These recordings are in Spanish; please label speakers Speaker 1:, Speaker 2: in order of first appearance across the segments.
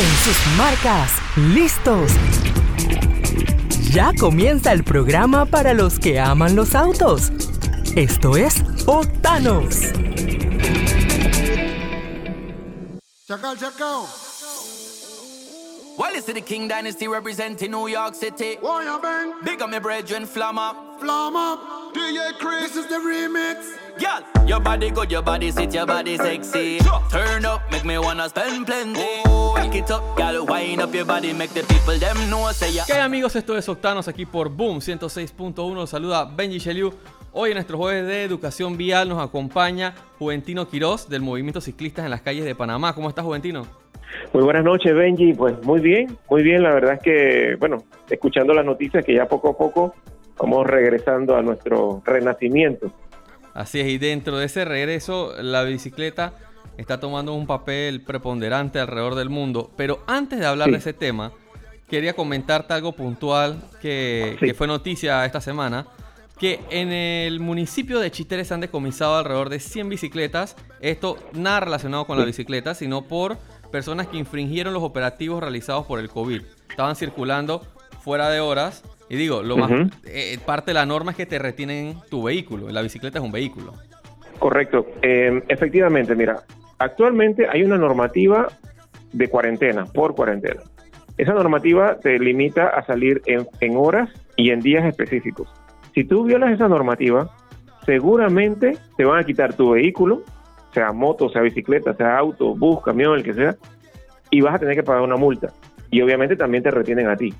Speaker 1: En sus marcas, listos. Ya comienza el programa para los que aman los autos. Esto es Otanos.
Speaker 2: Chacal, chacal.
Speaker 3: Well, it's the King Dynasty representing New York City.
Speaker 2: Warrior bang.
Speaker 3: Big up my brethren, Flamma.
Speaker 2: Flam up. DJ Chris. This is the remix.
Speaker 3: Girl, your body good, your body sit, your body sexy. Turn up, make me wanna spend plenty. Back it up, girl, wind up your body, make the people them know say ya.
Speaker 4: ¿Qué hay amigos? Esto es Octanos aquí por Boom 106.1. Saluda Benji Sheliu. Hoy en nuestro jueves de educación vial nos acompaña Juventino Quirós del Movimiento Ciclistas en las calles de Panamá. ¿Cómo estás, Juventino?
Speaker 5: Muy buenas noches, Benji. Pues muy bien, muy bien. La verdad es que, bueno, escuchando las noticias que ya poco a poco vamos regresando a nuestro renacimiento.
Speaker 4: Así es, y dentro de ese regreso, la bicicleta está tomando un papel preponderante alrededor del mundo. Pero antes de hablar
Speaker 5: Sí.
Speaker 4: de ese tema, quería comentarte algo puntual que,
Speaker 5: Sí.
Speaker 4: que fue noticia esta semana. Que en el municipio de Chitere se han decomisado alrededor de 100 bicicletas. Esto nada relacionado con la bicicleta, sino por personas que infringieron los operativos realizados por el COVID. Estaban circulando fuera de horas. Y digo, lo más, eh, parte de la norma es que te retienen tu vehículo. La bicicleta es un vehículo.
Speaker 5: Correcto. Eh, efectivamente, mira, actualmente hay una normativa de cuarentena, por cuarentena. Esa normativa te limita a salir en, en horas y en días específicos. Si tú violas esa normativa, seguramente te van a quitar tu vehículo, sea moto, sea bicicleta, sea auto, bus, camión, el que sea, y vas a tener que pagar una multa. Y obviamente también te retienen a ti.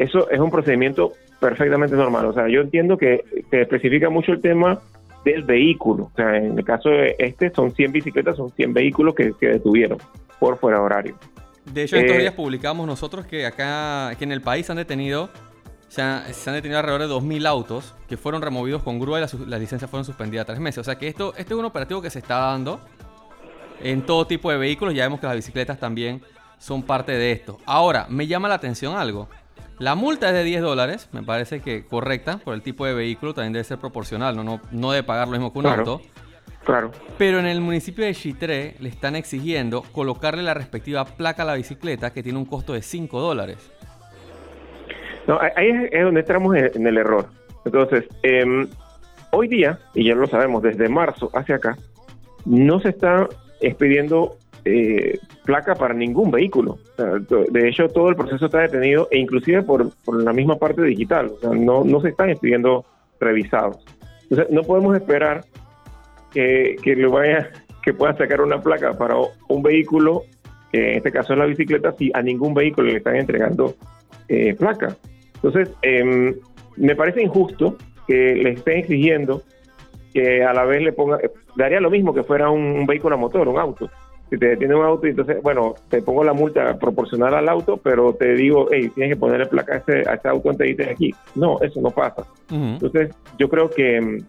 Speaker 5: Eso es un procedimiento perfectamente normal. O sea, yo entiendo que, que especifica mucho el tema del vehículo. O sea, en el caso de este, son 100 bicicletas, son 100 vehículos que, que detuvieron por fuera de horario.
Speaker 4: De hecho, estos
Speaker 5: Eh,
Speaker 4: días publicamos nosotros que acá, que en el país se han detenido, se han, se han detenido alrededor de 2.000 autos que fueron removidos con grúa y las, las licencias fueron suspendidas tres meses. O sea que esto, este es un operativo que se está dando en todo tipo de vehículos. Ya vemos que las bicicletas también son parte de esto. Ahora, me llama la atención algo. La multa es de 10 dólares, me parece que correcta por el tipo de vehículo, también debe ser proporcional, no, no, no debe pagar lo mismo que un
Speaker 5: Claro.
Speaker 4: auto.
Speaker 5: Claro.
Speaker 4: Pero en el municipio de Chitré le están exigiendo colocarle la respectiva placa a la bicicleta que tiene un costo de 5 dólares.
Speaker 5: No, ahí es, donde entramos en, en el error. Entonces, em, hoy día, y ya lo sabemos, desde marzo hacia acá, no se está expidiendo eh, placa para ningún vehículo. O sea, de hecho, todo el proceso está detenido e inclusive por, la misma parte digital. O sea, no, se están expidiendo revisados. Entonces, no podemos esperar que, que vaya, que pueda sacar una placa para un vehículo, en este caso la bicicleta, si a ningún vehículo le están entregando eh, placa. Entonces, em, me parece injusto que le estén exigiendo que a la vez le ponga, eh, daría lo mismo que fuera un vehículo a motor, un auto. Si te detiene un auto y entonces, bueno, te pongo la multa proporcional al auto, pero te digo, hey, tienes que ponerle placa a ese, a ese auto antes de aquí. No, eso no pasa. Entonces, yo creo que,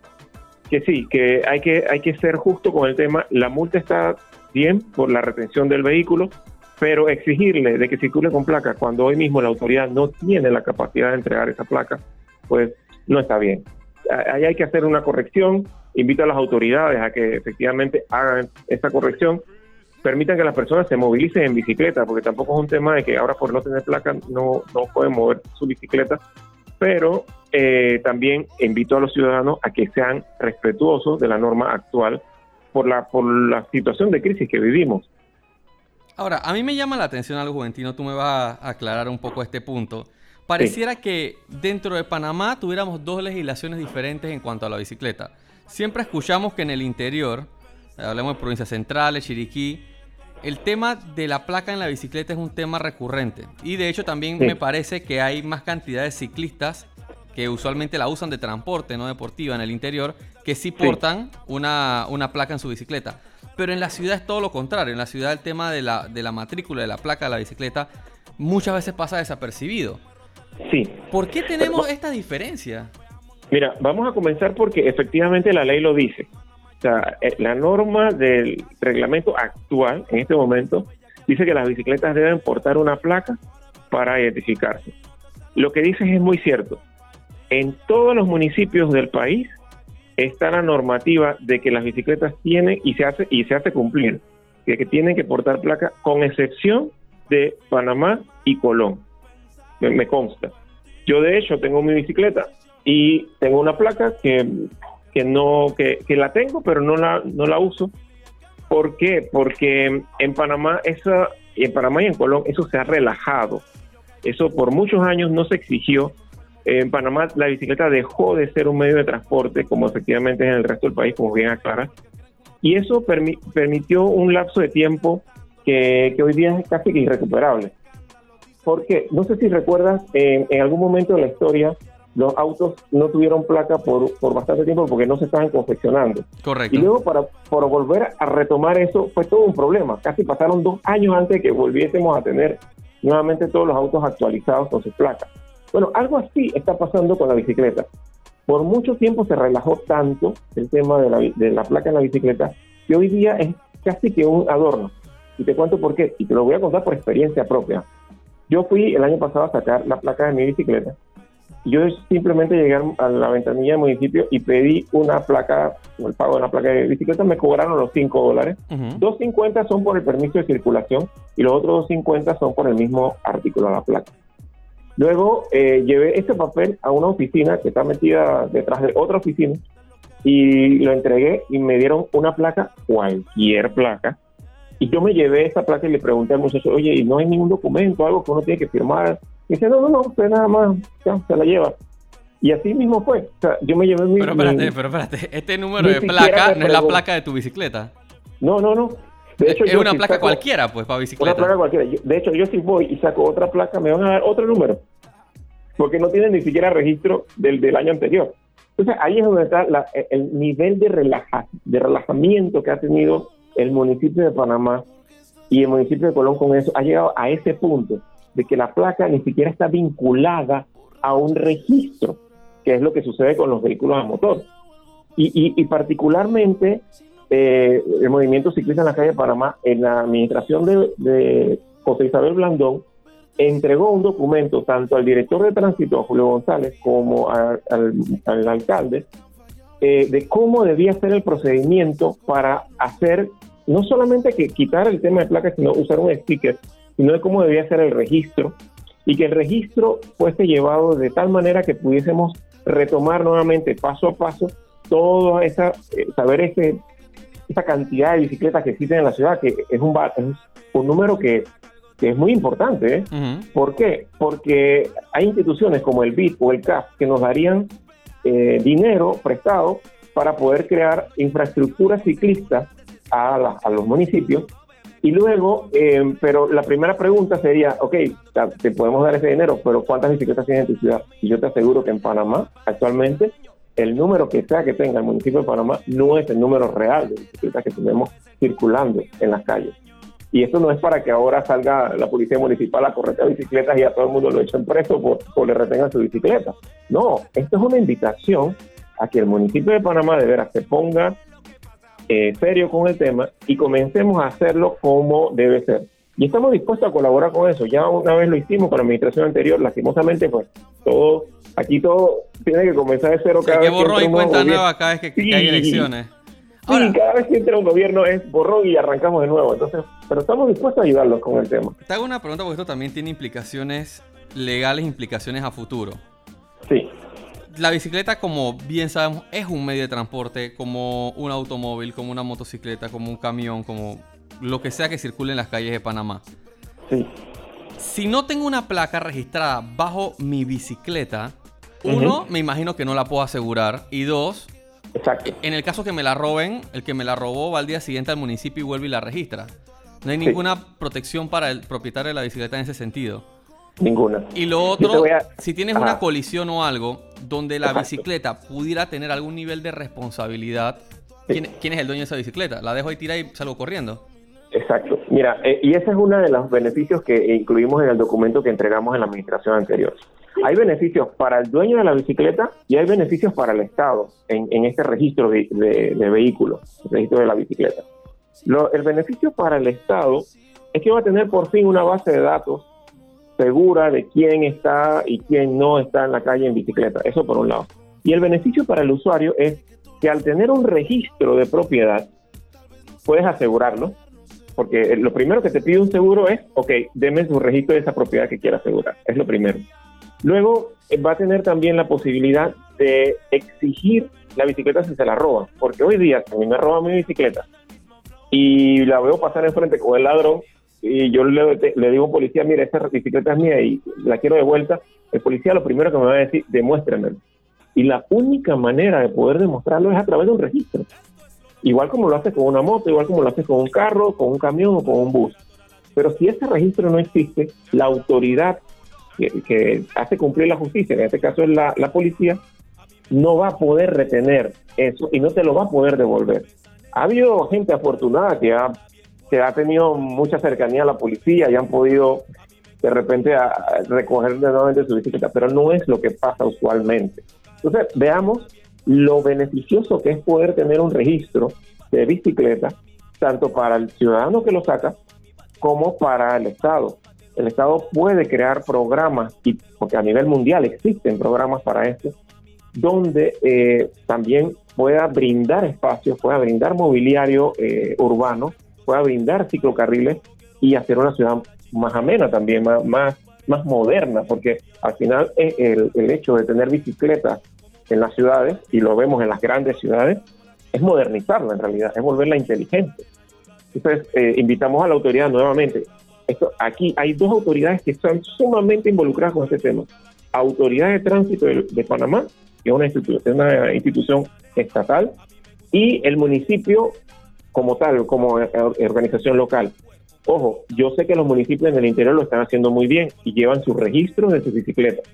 Speaker 5: que sí, que hay, que hay que ser justo con el tema. La multa está bien por la retención del vehículo, pero exigirle de que circule con placa cuando hoy mismo la autoridad no tiene la capacidad de entregar esa placa, pues no está bien. Ahí hay que hacer una corrección. Invito a las autoridades a que efectivamente hagan esa corrección. Permitan que las personas se movilicen en bicicleta, porque tampoco es un tema de que ahora por no tener placa no, no pueden mover su bicicleta pero eh, también invito a los ciudadanos a que sean respetuosos de la norma actual por la, por la situación de crisis que vivimos.
Speaker 4: Ahora, a mí me llama la atención algo, Juventino, tú me vas a aclarar un poco este punto. Pareciera que dentro de Panamá tuviéramos dos legislaciones diferentes en cuanto a la bicicleta. Siempre escuchamos que en el interior, hablemos de provincias centrales, Chiriquí, el tema de la placa en la bicicleta es un tema recurrente. Y de hecho también
Speaker 5: Sí.
Speaker 4: me parece que hay más cantidad de ciclistas que usualmente la usan de transporte, no deportiva, en el interior, que sí portan una, una placa en su bicicleta. Pero en la ciudad es todo lo contrario. En la ciudad el tema de la, de la matrícula, de la placa de la bicicleta, muchas veces pasa desapercibido.
Speaker 5: Sí,
Speaker 4: ¿Por qué tenemos esta diferencia?
Speaker 5: mira, vamos a comenzar porque efectivamente la ley lo dice. Sea, eh, la norma del reglamento actual, en este momento, dice que las bicicletas deben portar una placa para identificarse. Lo que dices es muy cierto. En todos los municipios del país está la normativa de que las bicicletas tienen y se hace y se hace cumplir, de que tienen que portar placa con excepción de Panamá y Colón. Me consta. Yo de hecho tengo mi bicicleta y tengo una placa que, que no que, que la tengo pero no la no la uso. ¿Por qué? Porque en Panamá esa en Panamá y en Colón eso se ha relajado. Eso por muchos años no se exigió. En Panamá la bicicleta dejó de ser un medio de transporte como efectivamente es en el resto del país, como bien aclara. Y eso permi- permitió un lapso de tiempo que, que hoy día es casi que irrecuperable. Porque no sé si recuerdas, en algún momento de la historia, los autos no tuvieron placa por, por bastante tiempo porque no se estaban confeccionando.
Speaker 4: Correcto.
Speaker 5: Y luego para, para volver a retomar eso fue todo un problema. Casi pasaron dos años antes de que volviésemos a tener nuevamente todos los autos actualizados con sus placas. Bueno, algo así está pasando con la bicicleta. Por mucho tiempo se relajó tanto el tema de la, de la placa en la bicicleta que hoy día es casi que un adorno. Y te cuento por qué. Y te lo voy a contar por experiencia propia. Yo fui el año pasado a sacar la placa de mi bicicleta yo simplemente llegué a la ventanilla del municipio y pedí una placa, el pago de una placa de bicicleta, me cobraron los 5 dólares.
Speaker 4: Ujú.
Speaker 5: 2.50 son por el permiso de circulación y los otros 2.50 son por el mismo artículo de la placa. Luego eh, llevé este papel a una oficina que está metida detrás de otra oficina y lo entregué y me dieron una placa, cualquier placa. Y yo me llevé esa placa y le pregunté al muchacho, oye, ¿y no hay ningún documento, algo que uno tiene que firmar? Y dice, no, no, no, usted nada más ya, se la lleva. Y así mismo fue. O sea, yo me llevé mi...
Speaker 4: Pero
Speaker 5: mi-
Speaker 4: espérate, pero espérate. Este número de placa no es la placa de tu bicicleta.
Speaker 5: No, no, no. De hecho,
Speaker 4: es
Speaker 5: yo
Speaker 4: una
Speaker 5: si
Speaker 4: placa
Speaker 5: saco-
Speaker 4: cualquiera, pues, para
Speaker 5: Una
Speaker 4: bicicleta.
Speaker 5: placa cualquiera. De hecho, yo si voy y saco otra placa, me van a dar otro número. Porque no tienen ni siquiera registro del, del año anterior. Entonces, ahí es donde está la- el nivel de, relaja, de relajamiento que ha tenido el municipio de Panamá y el municipio de Colón con eso. Ha llegado a ese punto de que la placa ni siquiera está vinculada a un registro, que es lo que sucede con los vehículos a motor. Y, y- y particularmente eh, el movimiento ciclista en la calle de Panamá, en la administración de, de José Isabel Blandón, entregó un documento tanto al director de tránsito, Julio González, como a- al, al alcalde, eh, de cómo debía ser el procedimiento para hacer, no solamente que quitar el tema de placas, sino usar un sticker, sino de cómo debía ser el registro, y que el registro fuese llevado de tal manera que pudiésemos retomar nuevamente paso a paso toda esa, eh, saber ese, esa cantidad de bicicletas que existen en la ciudad, que es un, es un número que, que es muy importante, ¿eh? ¿Por qué? Porque hay instituciones como el BID o el CAF que nos darían eh, dinero prestado para poder crear infraestructura ciclista a, la- a los municipios. Y luego, eh, pero la primera pregunta sería, ok, te podemos dar ese dinero, pero ¿cuántas bicicletas tienes en tu ciudad? Y yo te aseguro que en Panamá, actualmente, el número que sea que tenga el municipio de Panamá no es el número real de bicicletas que tenemos circulando en las calles. Y esto no es para que ahora salga la policía municipal a correr bicicletas y a todo el mundo lo echen preso por, por le retengan su bicicleta. No, esto es una invitación a que el municipio de Panamá de veras se ponga eh, serio con el tema y comencemos a hacerlo como debe ser. Y estamos dispuestos a colaborar con eso. Ya una vez lo hicimos con la administración anterior, lastimosamente, pues todo, aquí todo tiene que comenzar de cero cada vez que entra
Speaker 4: y cuenta nueva cada vez que, que
Speaker 5: Sí.
Speaker 4: hay elecciones.
Speaker 5: Sí,
Speaker 4: Ahora,
Speaker 5: cada vez que entra un gobierno es borrón y arrancamos de nuevo. Entonces, pero estamos dispuestos a ayudarlos con el tema.
Speaker 4: te hago una pregunta porque esto también tiene implicaciones legales, implicaciones a futuro. La bicicleta, como bien sabemos, es un medio de transporte, como un automóvil, como una motocicleta, como un camión, como lo que sea que circule en las calles de Panamá.
Speaker 5: sí,
Speaker 4: Si no tengo una placa registrada bajo mi bicicleta, uno, me imagino que no la puedo asegurar. Y dos,
Speaker 5: exacto.
Speaker 4: en el caso que me la roben, el que me la robó va al día siguiente al municipio y vuelve y la registra. No hay
Speaker 5: Sí.
Speaker 4: ninguna protección para el propietario de la bicicleta en ese sentido.
Speaker 5: Ninguna.
Speaker 4: Y lo otro,
Speaker 5: a-
Speaker 4: si tienes
Speaker 5: Ajá.
Speaker 4: una colisión o algo donde la
Speaker 5: Exacto.
Speaker 4: bicicleta pudiera tener algún nivel de responsabilidad,
Speaker 5: Sí.
Speaker 4: ¿quién, quién es el dueño de esa bicicleta? ¿La dejo ahí tirada y salgo corriendo?
Speaker 5: Exacto. Mira, eh, y ese es uno de los beneficios que incluimos en el documento que entregamos en la administración anterior. Hay beneficios para el dueño de la bicicleta y hay beneficios para el Estado en, en este registro de, de- de vehículos, el registro de la bicicleta. Lo- el beneficio para el Estado es que va a tener por fin una base de datos segura de quién está y quién no está en la calle en bicicleta. Eso por un lado. Y el beneficio para el usuario es que al tener un registro de propiedad, puedes asegurarlo, porque lo primero que te pide un seguro es, ok, deme su registro de esa propiedad que quiera asegurar, es lo primero. Luego eh, va a tener también la posibilidad de exigir la bicicleta si se la roban, porque hoy día, si me roban mi bicicleta y la veo pasar enfrente con el ladrón y yo le, digo a un policía, mira, esa bicicleta es mía y la quiero de vuelta, el policía lo primero que me va a decir, demuéstrenmelo. Y la única manera de poder demostrarlo es a través de un registro. Igual como lo haces con una moto, igual como lo haces con un carro, con un camión o con un bus. Pero si ese registro no existe, la autoridad que, hace cumplir la justicia, en este caso es la, la policía, no va a poder retener eso y no te lo va a poder devolver. Ha habido gente afortunada que ha, que ha tenido mucha cercanía a la policía y han podido de repente a, recoger nuevamente su bicicleta, pero no es lo que pasa usualmente. Entonces, veamos lo beneficioso que es poder tener un registro de bicicleta, tanto para el ciudadano que lo saca como para el Estado. El Estado puede crear programas, y, porque a nivel mundial existen programas para esto, donde eh, también pueda brindar espacios, pueda brindar mobiliario eh, urbano, pueda brindar ciclocarriles y hacer una ciudad más amena también, más, más, más moderna, porque al final el, el hecho de tener bicicletas en las ciudades, y lo vemos en las grandes ciudades, es modernizarla en realidad, es volverla inteligente. Entonces, eh, invitamos a la autoridad nuevamente. Esto, aquí hay dos autoridades que están sumamente involucradas con este tema. Autoridad de Tránsito de, Panamá, que es una, institución, una institución estatal, y el municipio como tal, como organización local. Ojo, yo sé que los municipios en el interior lo están haciendo muy bien y llevan sus registros de sus bicicletas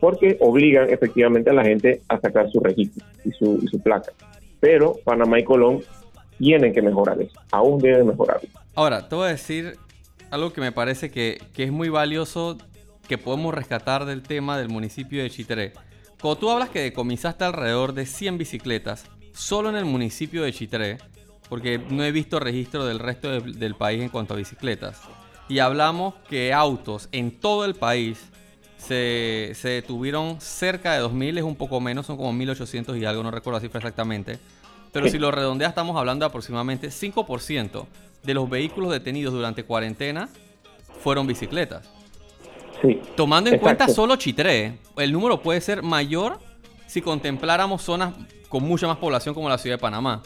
Speaker 5: porque obligan efectivamente a la gente a sacar su registro y su, su placa. Pero Panamá y Colón tienen que mejorar eso, aún deben mejorarlo.
Speaker 4: Ahora, te voy a decir algo que me parece que, que, es muy valioso que podemos rescatar del tema del municipio de Chitré. Cuando tú hablas que decomisaste alrededor de 100 bicicletas solo en el municipio de Chitré, porque no he visto registro del resto del país en cuanto a bicicletas, y hablamos que autos en todo el país se, se detuvieron cerca de 2.000, es un poco menos, son como 1.800 y algo, no recuerdo la cifra exactamente. Pero si lo redondeas, estamos hablando de aproximadamente 5% de los vehículos detenidos durante cuarentena fueron bicicletas.
Speaker 5: Sí,
Speaker 4: Tomando en cuenta solo Chitré, el número puede ser mayor si contempláramos zonas con mucha más población como la ciudad de Panamá.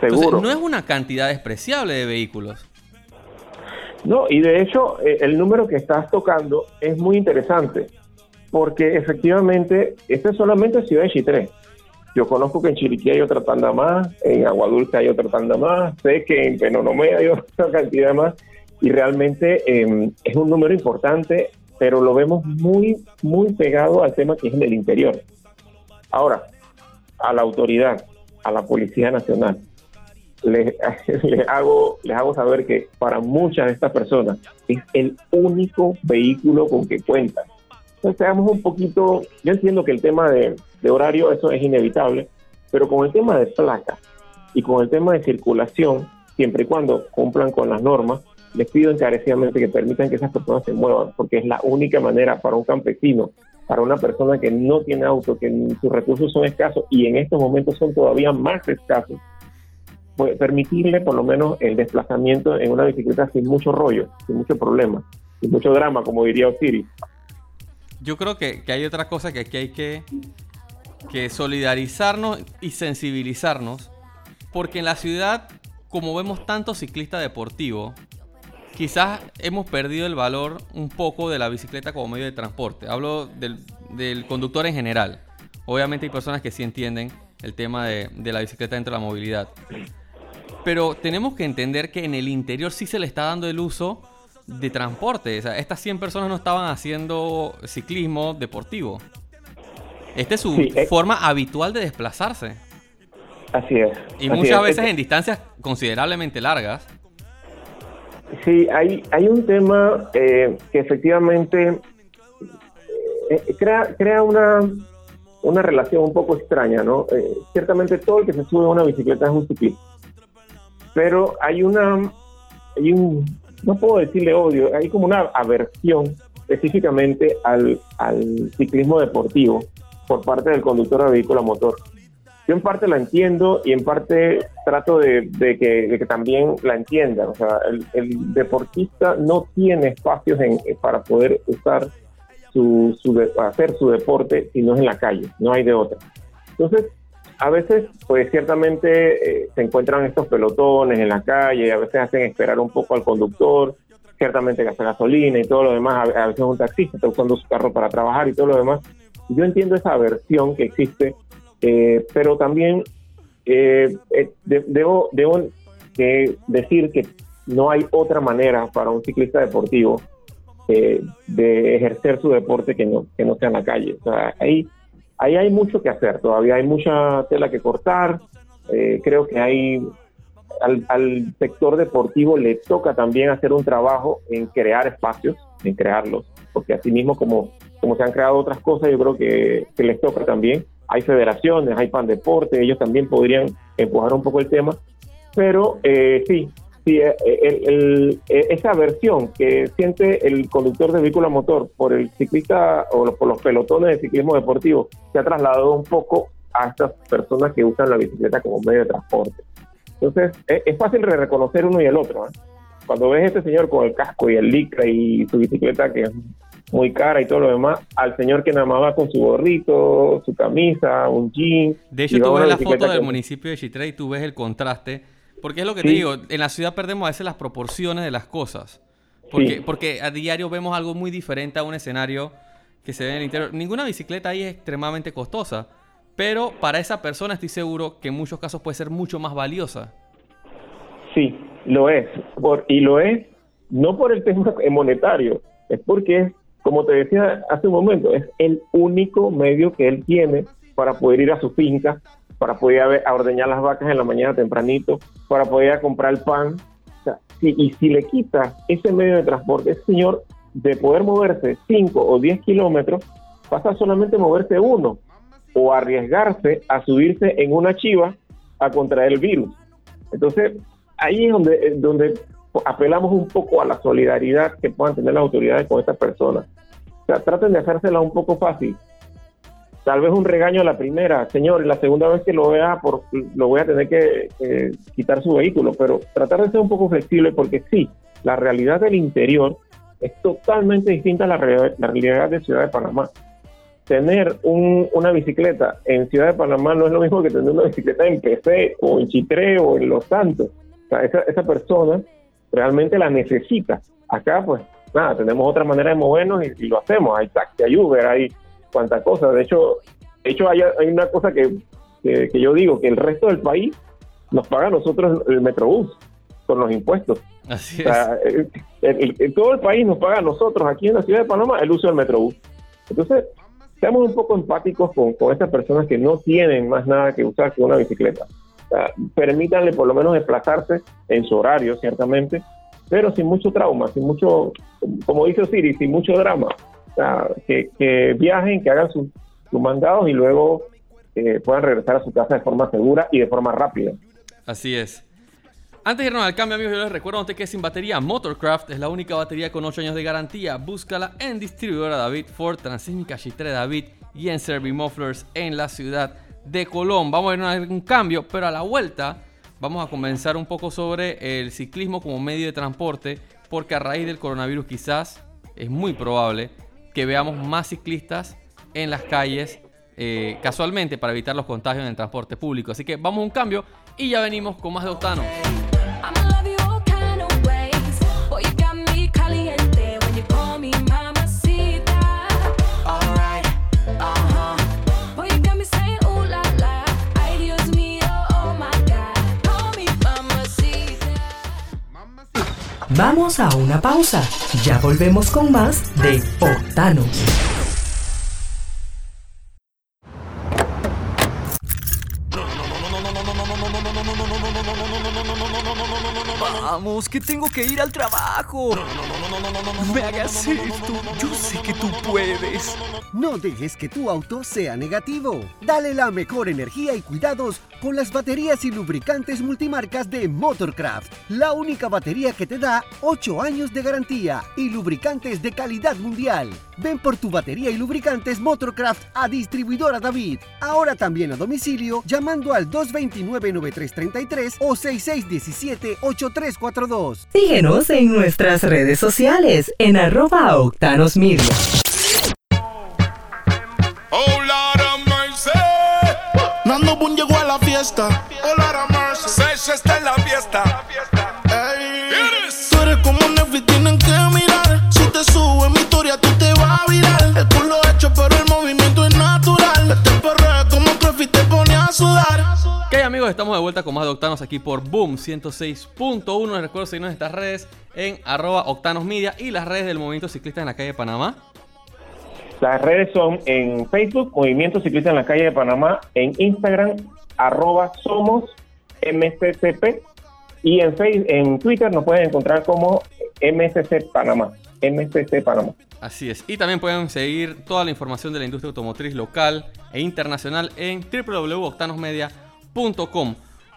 Speaker 5: Seguro.
Speaker 4: Entonces, no es una cantidad despreciable de vehículos.
Speaker 5: No, y de hecho eh, el número que estás tocando es muy interesante, porque efectivamente esta es solamente Ciudad de Chitré. Yo conozco que en Chiriquí hay otra tanda más, en Aguadulce hay otra tanda más, sé que en Penonomé hay otra cantidad más, y realmente eh, es un número importante, pero lo vemos muy, muy pegado al tema que es en el interior. Ahora, a la autoridad, a la Policía Nacional, les, hago, les hago saber que para muchas de estas personas es el único vehículo con que cuentan. Entonces, seamos un poquito, yo entiendo que el tema de, horario, eso es inevitable, pero con el tema de placa y con el tema de circulación, siempre y cuando cumplan con las normas, les pido encarecidamente que permitan que esas personas se muevan, porque es la única manera para un campesino, para una persona que no tiene auto, que sus recursos son escasos y en estos momentos son todavía más escasos, permitirle por lo menos el desplazamiento en una bicicleta sin mucho rollo, sin mucho problema, sin mucho drama, como diría Osiris.
Speaker 4: Yo creo que, hay otra cosa que aquí hay que, que solidarizarnos y sensibilizarnos, porque en la ciudad, como vemos tanto ciclista deportivo, quizás hemos perdido el valor un poco de la bicicleta como medio de transporte. Hablo del, del conductor en general. Obviamente hay personas que sí entienden el tema de, de, la bicicleta dentro de la movilidad. Pero tenemos que entender que en el interior sí se le está dando el uso de transporte. O sea, estas 100 personas no estaban haciendo ciclismo deportivo. Esta es su sí, eh. forma habitual de desplazarse.
Speaker 5: Así es.
Speaker 4: Y
Speaker 5: así
Speaker 4: muchas
Speaker 5: es.
Speaker 4: veces en distancias considerablemente largas.
Speaker 5: Sí, hay, hay un tema eh, que efectivamente eh, crea, crea una, una relación un poco extraña, ¿no? Eh, ciertamente todo el que se sube a una bicicleta es un ciclista pero hay una, hay un, no puedo decirle odio, hay como una aversión específicamente al, al ciclismo deportivo por parte del conductor de vehículo a motor. yo en parte la entiendo y en parte trato de, de que, de que también la entiendan. O sea, el, el deportista no tiene espacios en- para poder usar su, su hacer su deporte si no es en la calle, no hay de otra. Entonces, a veces, pues ciertamente eh, se encuentran estos pelotones en la calle, a veces hacen esperar un poco al conductor, ciertamente gasta gasolina y todo lo demás, a, veces un taxista está usando su carro para trabajar y todo lo demás. Yo entiendo esa aversión que existe, eh, pero también eh, eh, de- debo, decir que no hay otra manera para un ciclista deportivo eh, de ejercer su deporte que no, que no sea en la calle. O sea, ahí, ahí hay mucho que hacer, todavía hay mucha tela que cortar. Eh, creo que hay al, al sector deportivo le toca también hacer un trabajo en crear espacios, en crearlos, porque así mismo como, como se han creado otras cosas, yo creo que, que les toca también. Hay federaciones, hay pan deporte, ellos también podrían empujar un poco el tema, pero eh, sí, sí eh, el- el- eh, esa versión que siente el conductor de vehículo a motor por el ciclista o por los pelotones de ciclismo deportivo se ha trasladado un poco a estas personas que usan la bicicleta como medio de transporte. Entonces, es, es fácil de reconocer uno y el otro. ¿eh? Cuando ves a este señor con el casco y el licra y su bicicleta que es muy cara y todo lo demás, al señor que nada más va con su gorrito, su camisa, un jean.
Speaker 4: De hecho, tú ves la foto del
Speaker 5: que-
Speaker 4: municipio de Chitré y tú ves el contraste. Porque es lo que
Speaker 5: Sí.
Speaker 4: te digo, en la ciudad perdemos a veces las proporciones de las cosas. Porque,
Speaker 5: Sí.
Speaker 4: porque a diario vemos algo muy diferente a un escenario que se ve en el interior. Ninguna bicicleta ahí es extremadamente costosa. Pero para esa persona estoy seguro que en muchos casos puede ser mucho más valiosa.
Speaker 5: Sí, lo es. Por, y lo es no por el tema monetario, es porque como te decía hace un momento, es el único medio que él tiene para poder ir a su finca, para poder a ordeñar las vacas en la mañana tempranito, para poder ir comprar el pan. Y si le quitas ese medio de transporte, ese señor de poder moverse 5 o 10 kilómetros, pasa solamente a moverse uno o arriesgarse a subirse en una chiva a contraer el virus. Entonces, ahí es donde, eh, donde apelamos un poco a la solidaridad que puedan tener las autoridades con estas personas. O sea, traten de hacérsela un poco fácil. Tal vez un regaño a la primera, señor, la segunda vez que lo vea, por, lo voy a tener que quitar su vehículo, pero tratar de ser un poco flexible porque sí, la realidad del interior es totalmente distinta a la, real- la realidad de Ciudad de Panamá. Tener un- una bicicleta en Ciudad de Panamá no es lo mismo que tener una bicicleta en PC o en Chitré o en Los Santos. Esa, esa persona realmente la necesita. Acá, pues, nada, tenemos otra manera de movernos y, y lo hacemos. Hay taxi, hay Uber, hay cuanta cosa. De hecho, de hecho hay, hay una cosa que, que, que yo digo, que el resto del país nos paga a nosotros el Metrobús con los impuestos.
Speaker 4: Así
Speaker 5: O sea, el- el- el- todo el país nos paga a nosotros aquí en la ciudad de Panamá el uso del Metrobús. Entonces, seamos un poco empáticos con, con estas personas que no tienen más nada que usar que una bicicleta. O sea, permítanle por lo menos desplazarse en su horario, ciertamente, pero sin mucho trauma, sin mucho, como dice Osiris, sin mucho drama. Que, viajen, que hagan sus, mandados y luego eh, puedan regresar a su casa de forma segura y de forma rápida.
Speaker 4: Así es. Antes de irnos al cambio, amigos, yo les recuerdo antes que sin batería, Motorcraft es la única batería con 8 años de garantía. Búscala en distribuidora David, Ford, Transísmica, Chitre David y en Servimufflers en la ciudad de Colón. Vamos a irnos a un cambio, pero a la vuelta vamos a comenzar un poco sobre el ciclismo como medio de transporte, porque a raíz del coronavirus quizás es muy probable que veamos más ciclistas en las calles eh, casualmente para evitar los contagios en el transporte público. Así que vamos a un cambio y ya venimos con más de Octano.
Speaker 1: Vamos a una pausa. Ya volvemos con más de Octano.
Speaker 6: Vamos, que tengo que ir al trabajo. No me hagas esto. Yo sé que tú puedes.
Speaker 7: No dejes que tu auto sea negativo. Dale la mejor energía y cuidados con las baterías y lubricantes multimarcas de Motorcraft. La única batería que te da 8 años de garantía y lubricantes de calidad mundial. Ven por tu batería y lubricantes Motorcraft a distribuidora David. Ahora también a domicilio llamando al 229-9333 o 6617-8342.
Speaker 1: Síguenos en nuestras redes sociales en arroba Octanos Media.
Speaker 2: Oh, Lord of mercy. Nando Boom llegó a la fiesta. Oh, Lord of mercy. Sesh está en la fiesta. Ey. Tú eres como Netflix, tienen que mirar. Si te sube mi historia, tú te vas a virar. El culo hecho, pero el movimiento es natural. Este perreo es como y te pone a sudar.
Speaker 4: Ok amigos, estamos de vuelta con más de Octanos aquí por Boom 106.1. Les recuerdo seguirnos en estas redes en arroba Octanos Media y las redes del Movimiento Ciclista en la calle de Panamá.
Speaker 5: Las redes son en Facebook, Movimiento Ciclista en la Calle de Panamá, en Instagram, arroba somos MCCP, y en, Facebook, en Twitter nos pueden encontrar como MCC Panamá, MCC Panamá.
Speaker 4: Así es. Y también pueden seguir toda la información de la industria automotriz local e internacional en www.octanosmedia.com.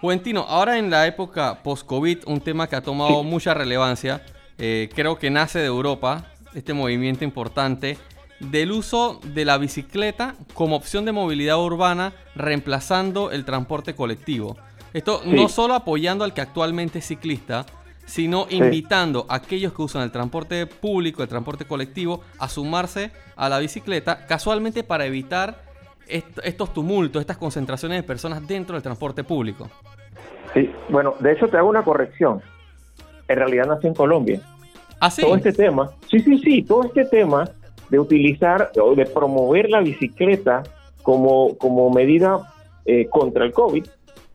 Speaker 4: Juventino, ahora en la época post-COVID, un tema que ha tomado mucha relevancia, eh, creo que nace de Europa, este movimiento importante del uso de la bicicleta como opción de movilidad urbana, reemplazando el transporte colectivo. Esto no solo apoyando al que actualmente es ciclista, sino invitando a aquellos que usan el transporte público, el transporte colectivo, a sumarse a la bicicleta, casualmente para evitar est- estos tumultos, estas concentraciones de personas dentro del transporte público.
Speaker 5: Sí, bueno, de hecho te hago una corrección. En realidad nació en Colombia.
Speaker 4: ¿Ah, sí?
Speaker 5: Todo este tema, sí, sí, sí, todo este tema de utilizar o de promover la bicicleta como, como medida eh, contra el COVID,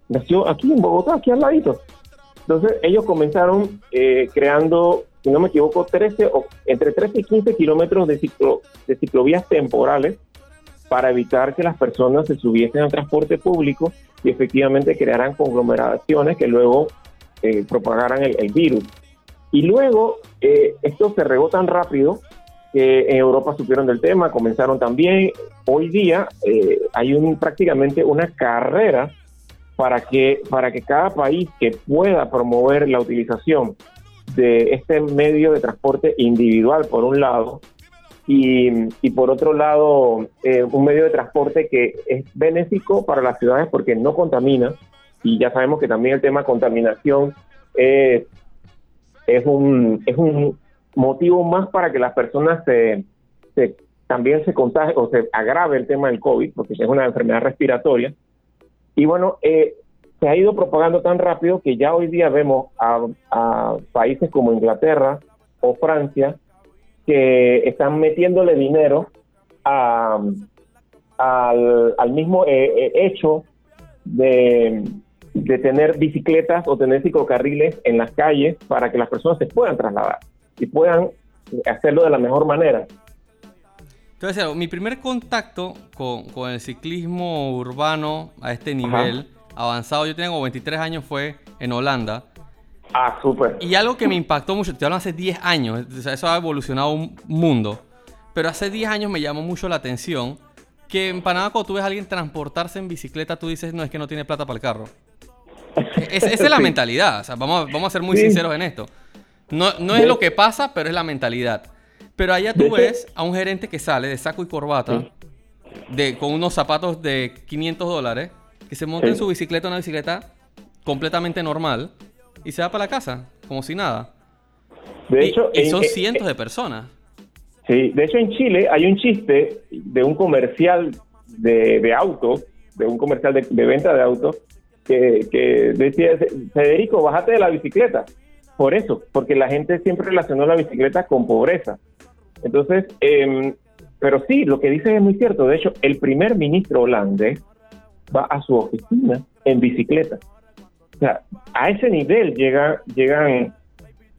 Speaker 5: nació aquí en Bogotá, aquí al ladito. Entonces ellos comenzaron eh, creando, si no me equivoco, 13 o entre 13 y 15 kilómetros de, ciclo, de ciclovías temporales para evitar que las personas se subiesen al transporte público y efectivamente crearan conglomeraciones que luego eh, propagaran el, virus. Y luego eh, esto se regó tan rápido que en Europa supieron del tema, comenzaron también. Hoy día eh, hay un, prácticamente una carrera para que, para que cada país que pueda promover la utilización de este medio de transporte individual, por un lado, y, por otro lado, eh, un medio de transporte que es benéfico para las ciudades porque no contamina, y ya sabemos que también el tema contaminación es, es, un, es un motivo más para que las personas se, se- también se contagien o se agrave el tema del COVID, porque es una enfermedad respiratoria. Y bueno, eh, se ha ido propagando tan rápido que ya hoy día vemos a países como Inglaterra o Francia que están metiéndole dinero a, al, al mismo eh, eh, hecho de, de tener bicicletas o tener ciclocarriles en las calles para que las personas se puedan trasladar y puedan hacerlo de la mejor manera.
Speaker 4: Entonces, mi primer contacto con, con el ciclismo urbano a este nivel avanzado, yo tengo 23 años, fue en Holanda.
Speaker 5: Ah, súper.
Speaker 4: Y algo que me impactó mucho, te hablo hace 10 años, o sea, eso ha evolucionado un mundo, pero hace 10 años me llamó mucho la atención que en Panamá cuando tú ves a alguien transportarse en bicicleta, tú dices, no, es que no tiene plata para el carro. Es- esa es la
Speaker 5: Sí.
Speaker 4: mentalidad, o sea, vamos, a- vamos a ser muy
Speaker 5: Sí.
Speaker 4: sinceros en esto. No, no es lo que pasa, pero es la mentalidad. Pero allá tú ves a un gerente que sale de saco y corbata, de, con unos zapatos de 500 dólares, que se monta en su bicicleta, una bicicleta completamente normal, y se va para la casa, como si nada.
Speaker 5: De hecho,
Speaker 4: y, son
Speaker 5: en-
Speaker 4: cientos de personas.
Speaker 5: Sí, de hecho en Chile hay un chiste de un comercial de, de autos, de un comercial de, de venta de autos, que, que decía, Federico, bájate de la bicicleta. Por eso, porque la gente siempre relacionó la bicicleta con pobreza. Entonces, em, pero sí, lo que dice es muy cierto. De hecho, el primer ministro holandés va a su oficina en bicicleta. O sea, a ese nivel llega, llegan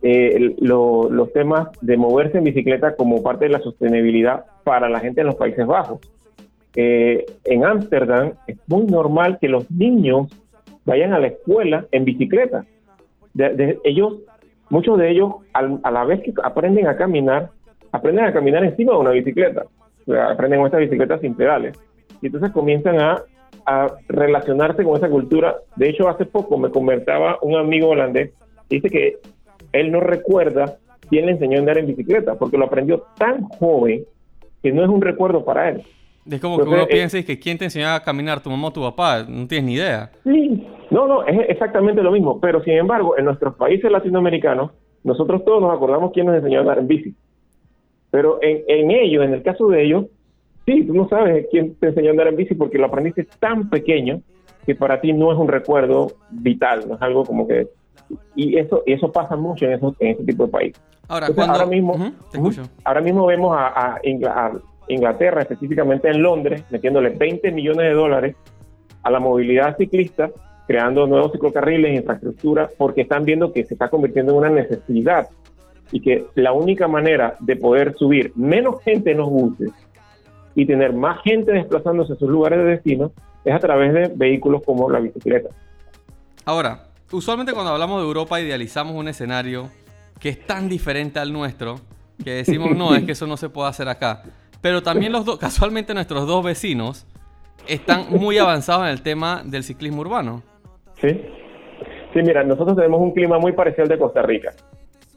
Speaker 5: eh, los temas de moverse en bicicleta como parte de la sostenibilidad para la gente en los Países Bajos. Eh, en Ámsterdam es muy normal que los niños vayan a la escuela en bicicleta. Ellos muchos de ellos, al- a la vez que aprenden a caminar, aprenden a caminar encima de una bicicleta. O sea, aprenden estas bicicletas sin pedales. Y entonces comienzan a, a relacionarse con esa cultura. De hecho, hace poco me comentaba un amigo holandés, dice que él no recuerda quién le enseñó a andar en bicicleta, porque lo aprendió tan joven que no es un recuerdo para él.
Speaker 4: Es como que
Speaker 5: Entonces,
Speaker 4: uno
Speaker 5: eh,
Speaker 4: piensa y que quién te enseñó a caminar, tu mamá o tu papá, no tienes ni idea.
Speaker 5: Sí, no, no, es exactamente lo mismo. Pero sin embargo, en nuestros países latinoamericanos, nosotros todos nos acordamos quién nos enseñó a andar en bici. Pero en, en ellos, en el caso de ellos, sí, tú no sabes quién te enseñó a andar en bici porque lo aprendiste tan pequeño que para ti no es un recuerdo vital, no es algo como que... Y eso y eso pasa mucho en, esos, en ese tipo de países.
Speaker 4: Ahora,
Speaker 5: Entonces, ahora mismo,
Speaker 4: te
Speaker 5: Ujú.
Speaker 4: escucho.
Speaker 5: ahora mismo vemos a, a Inglaterra, específicamente en Londres, metiéndole 20 millones de dólares a la movilidad ciclista, creando nuevos ciclocarriles, infraestructura, porque están viendo que se está convirtiendo en una necesidad y que la única manera de poder subir menos gente en los buses y tener más gente desplazándose a sus lugares de destino es a través de vehículos como la bicicleta.
Speaker 4: Ahora, usualmente cuando hablamos de Europa idealizamos un escenario que es tan diferente al nuestro que decimos, no, es que eso no se puede hacer acá. Pero también los dos, casualmente nuestros dos vecinos están muy avanzados en el tema del ciclismo urbano.
Speaker 5: Sí. Sí, mira, nosotros tenemos un clima muy parecido al de Costa Rica.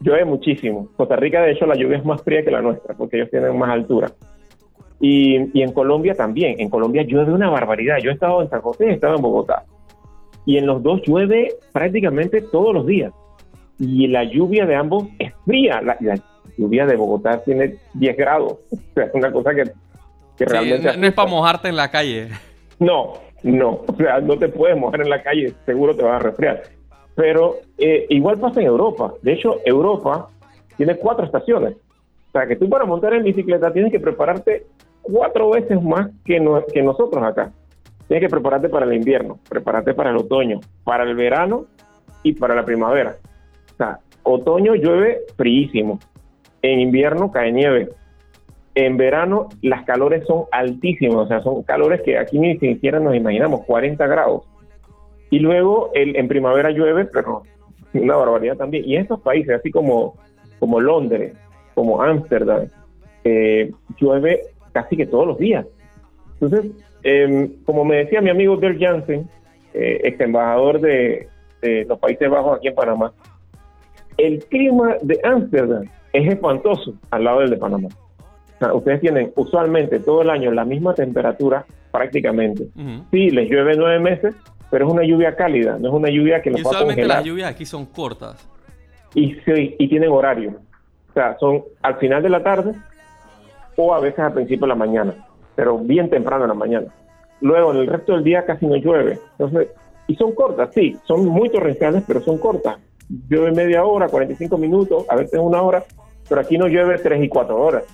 Speaker 5: Llueve muchísimo. Costa Rica, de hecho, la lluvia es más fría que la nuestra, porque ellos tienen más altura. Y, y en Colombia también. En Colombia llueve una barbaridad. Yo he estado en San José y he estado en Bogotá. Y en los dos llueve prácticamente todos los días. Y la lluvia de ambos es fría. La, la lluvia de Bogotá tiene 10 grados. O sea, es una cosa que, que
Speaker 4: Sí,
Speaker 5: realmente...
Speaker 4: no, no es para mojarte en la calle.
Speaker 5: No, no. O sea, no te puedes mojar en la calle, seguro te vas a resfriar. Pero eh, igual pasa en Europa. De hecho, Europa tiene cuatro estaciones. O sea, que tú para montar en bicicleta tienes que prepararte cuatro veces más que, no- que nosotros acá. Tienes que prepararte para el invierno, prepararte para el otoño, para el verano y para la primavera. O sea, otoño llueve fríísimo. En invierno cae nieve. En verano las calores son altísimas, o sea, son calores que aquí ni siquiera nos imaginamos, 40 grados. Y luego el- en primavera llueve, pero una barbaridad también. Y en estos países, así como, como Londres, como Ámsterdam, eh, llueve casi que todos los días. Entonces, eh, como me decía mi amigo Dirk Jansen, eh, ex embajador de, de los Países Bajos aquí en Panamá, el clima de Ámsterdam es espantoso al lado del de Panamá. O sea, ustedes tienen usualmente todo el año la misma temperatura prácticamente.
Speaker 4: Ujú.
Speaker 5: Sí, les llueve nueve meses, pero es una lluvia cálida, no es una lluvia que
Speaker 4: Y
Speaker 5: los va a
Speaker 4: usualmente
Speaker 5: congelar.
Speaker 4: las lluvias aquí son cortas.
Speaker 5: Y, sí, y tienen horario. O sea, son al final de la tarde o a veces al principio de la mañana, pero bien temprano en la mañana. Luego, en el resto del día casi no llueve. Entonces, y son cortas, sí, son muy torrenciales, pero son cortas. Llueve media hora, 45 minutos, a veces una hora, pero aquí no llueve tres y cuatro horas,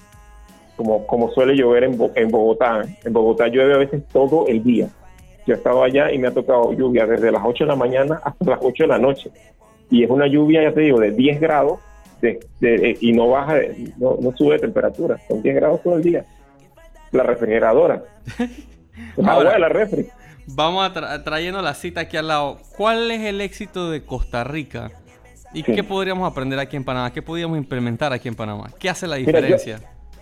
Speaker 5: como, como suele llover en, Bo- en Bogotá. En Bogotá llueve a veces todo el día. Yo he estado allá y me ha tocado lluvia desde las 8 de la mañana hasta las 8 de la noche. Y es una lluvia, ya te digo, de 10 grados de- de- y no baja, de- no, no sube de temperatura. Son 10 grados todo el día. La refrigeradora. La
Speaker 4: Ahora-
Speaker 5: agua de la refri.
Speaker 4: Vamos a tra- trayendo la cita aquí al lado. ¿Cuál es el éxito de Costa Rica? ¿Y
Speaker 5: Sí.
Speaker 4: qué podríamos aprender aquí en Panamá? ¿Qué podríamos implementar aquí en Panamá? ¿Qué hace la
Speaker 5: Mira, yo-
Speaker 4: diferencia?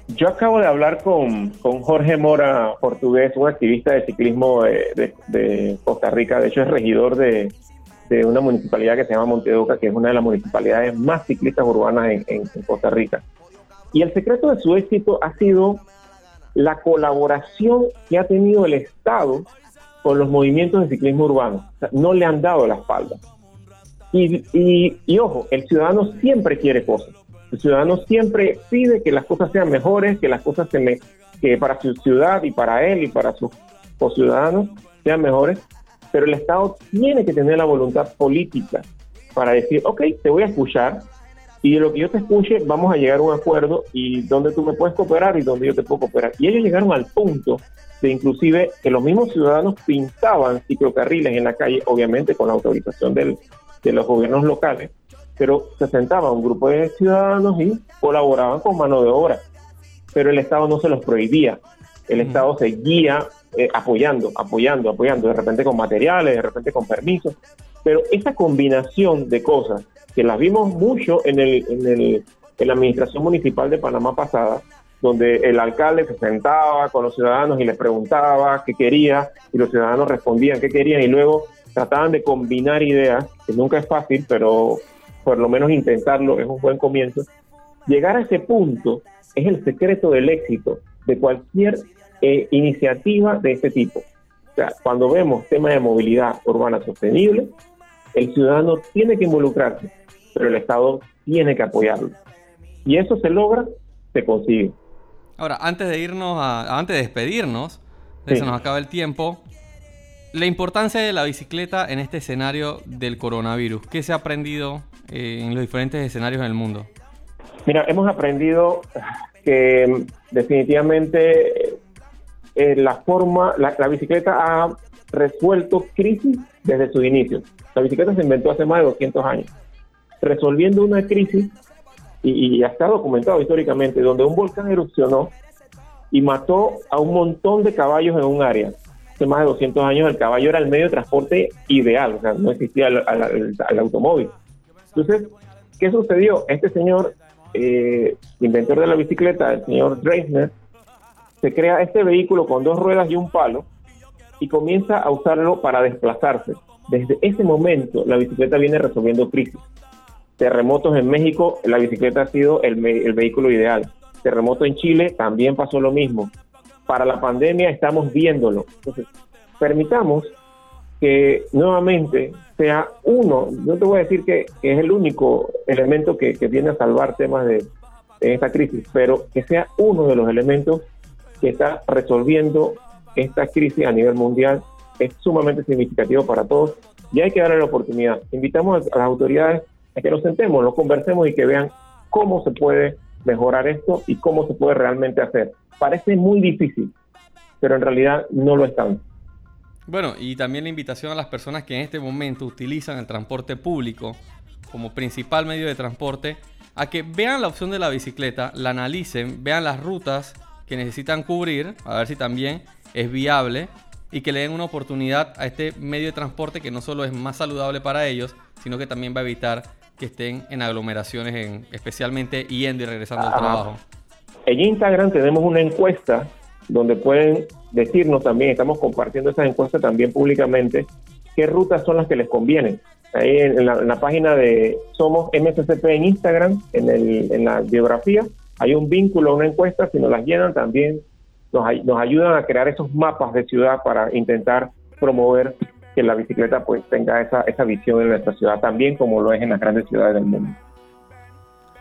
Speaker 5: Yo acabo de hablar con, con Jorge Mora, portugués, un activista de ciclismo de, de- de Costa Rica. De hecho, es regidor de, de una municipalidad que se llama Montedoca, que es una de las municipalidades más ciclistas urbanas en, en- en Costa Rica. Y el secreto de su éxito ha sido la colaboración que ha tenido el Estado con los movimientos de ciclismo urbano. O sea, no le han dado la espalda. Y, y- y ojo, el ciudadano siempre quiere cosas. El ciudadano siempre pide que las cosas sean mejores, que las cosas se me, que para su ciudad y para él y para sus ciudadanos sean mejores, pero el Estado tiene que tener la voluntad política para decir, ok, te voy a escuchar y de lo que yo te escuche vamos a llegar a un acuerdo y donde tú me puedes cooperar y donde yo te puedo cooperar. Y ellos llegaron al punto de inclusive que los mismos ciudadanos pintaban ciclocarriles en la calle, obviamente con la autorización del, de los gobiernos locales, pero se sentaba un grupo de ciudadanos y colaboraban con mano de obra, pero el Estado no se los prohibía, el. Estado seguía eh, apoyando, apoyando, apoyando, de repente con materiales, de repente con permisos, pero esa combinación de cosas que las vimos mucho en, el, en, el, en la administración municipal de Panamá pasada, donde el alcalde se sentaba con los ciudadanos y les preguntaba qué quería y los ciudadanos respondían qué querían y luego trataban de combinar ideas, que nunca es fácil, pero por lo menos intentarlo es un buen comienzo. Llegar a ese punto es el secreto del éxito de cualquier eh, iniciativa de este tipo. O sea, cuando vemos temas de movilidad urbana sostenible, el ciudadano tiene que involucrarse, pero el Estado tiene que apoyarlo. Y eso se logra, se consigue.
Speaker 4: Ahora, antes de irnos a, antes de despedirnos, de
Speaker 5: Sí.
Speaker 4: se nos acaba el tiempo. La importancia de la bicicleta en este escenario del coronavirus. ¿Qué se ha aprendido eh, en los diferentes escenarios en el mundo?
Speaker 5: Mira, hemos aprendido que mm, definitivamente eh, la forma, la, la bicicleta ha resuelto crisis desde su inicio. La bicicleta se inventó hace más de 200 años, resolviendo una crisis y, y está documentado históricamente, donde un volcán erupcionó y mató a un montón de caballos en un área. Hace más de 200 años el caballo era el medio de transporte ideal, o sea, no existía el, el- el automóvil. Entonces, ¿qué sucedió? Este señor, eh, inventor de la bicicleta, el señor Dreisner, se crea este vehículo con dos ruedas y un palo y comienza a usarlo para desplazarse. Desde ese momento, la bicicleta viene resolviendo crisis. Terremotos en México, la bicicleta ha sido el, el vehículo ideal. Terremoto en Chile, también pasó lo mismo. Para la pandemia estamos viéndolo. Entonces, permitamos que nuevamente sea uno, no te voy a decir que, que es el único elemento que, que viene a salvar temas de, de esta crisis, pero que sea uno de los elementos que está resolviendo esta crisis a nivel mundial es sumamente significativo para todos y hay que darle la oportunidad. Invitamos a las autoridades a que nos sentemos, nos conversemos y que vean cómo se puede mejorar esto y cómo se puede realmente hacer. Parece muy difícil, pero en realidad no lo es tanto.
Speaker 4: Bueno, y también la invitación a las personas que en este momento utilizan el transporte público como principal medio de transporte a que vean la opción de la bicicleta, la analicen, vean las rutas que necesitan cubrir, a ver si también es viable y que le den una oportunidad a este medio de transporte que no solo es más saludable para ellos, sino que también va a evitar que estén en aglomeraciones, en, especialmente yendo y regresando al trabajo.
Speaker 5: En Instagram tenemos una encuesta donde pueden decirnos también, estamos compartiendo esas encuestas también públicamente, qué rutas son las que les convienen. Ahí en la, en la página de Somos MSCP en Instagram, en, el, en la biografía, hay un vínculo, una encuesta, si nos las llenan también nos, ay- nos ayudan a crear esos mapas de ciudad para intentar promover que la bicicleta pues tenga esa, esa visión en nuestra ciudad también como lo es en las grandes ciudades del mundo.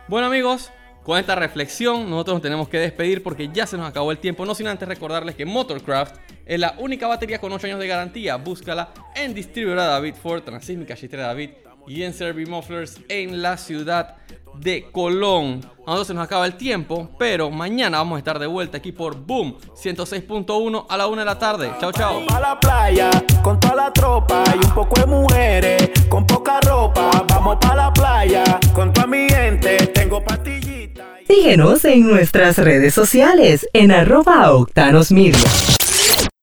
Speaker 4: Bueno amigos, con esta reflexión nosotros nos tenemos que despedir porque ya se nos acabó el tiempo. No sin antes recordarles que Motorcraft es la única batería con 8 años de garantía. Búscala en distribuidora David Ford, Transísmica Chistera David y en Servi Mufflers en la ciudad de Colón. A nosotros se nos acaba el tiempo, pero mañana vamos a estar de vuelta aquí por Boom 106.1 a la 1 de la tarde. Chao, chao.
Speaker 8: A la playa con toda la tropa y un poco de mujeres con poca ropa. Vamos pa' la playa con toda mi gente. Tengo pastillitas.
Speaker 1: Síguenos en nuestras redes sociales en arroba octanos media.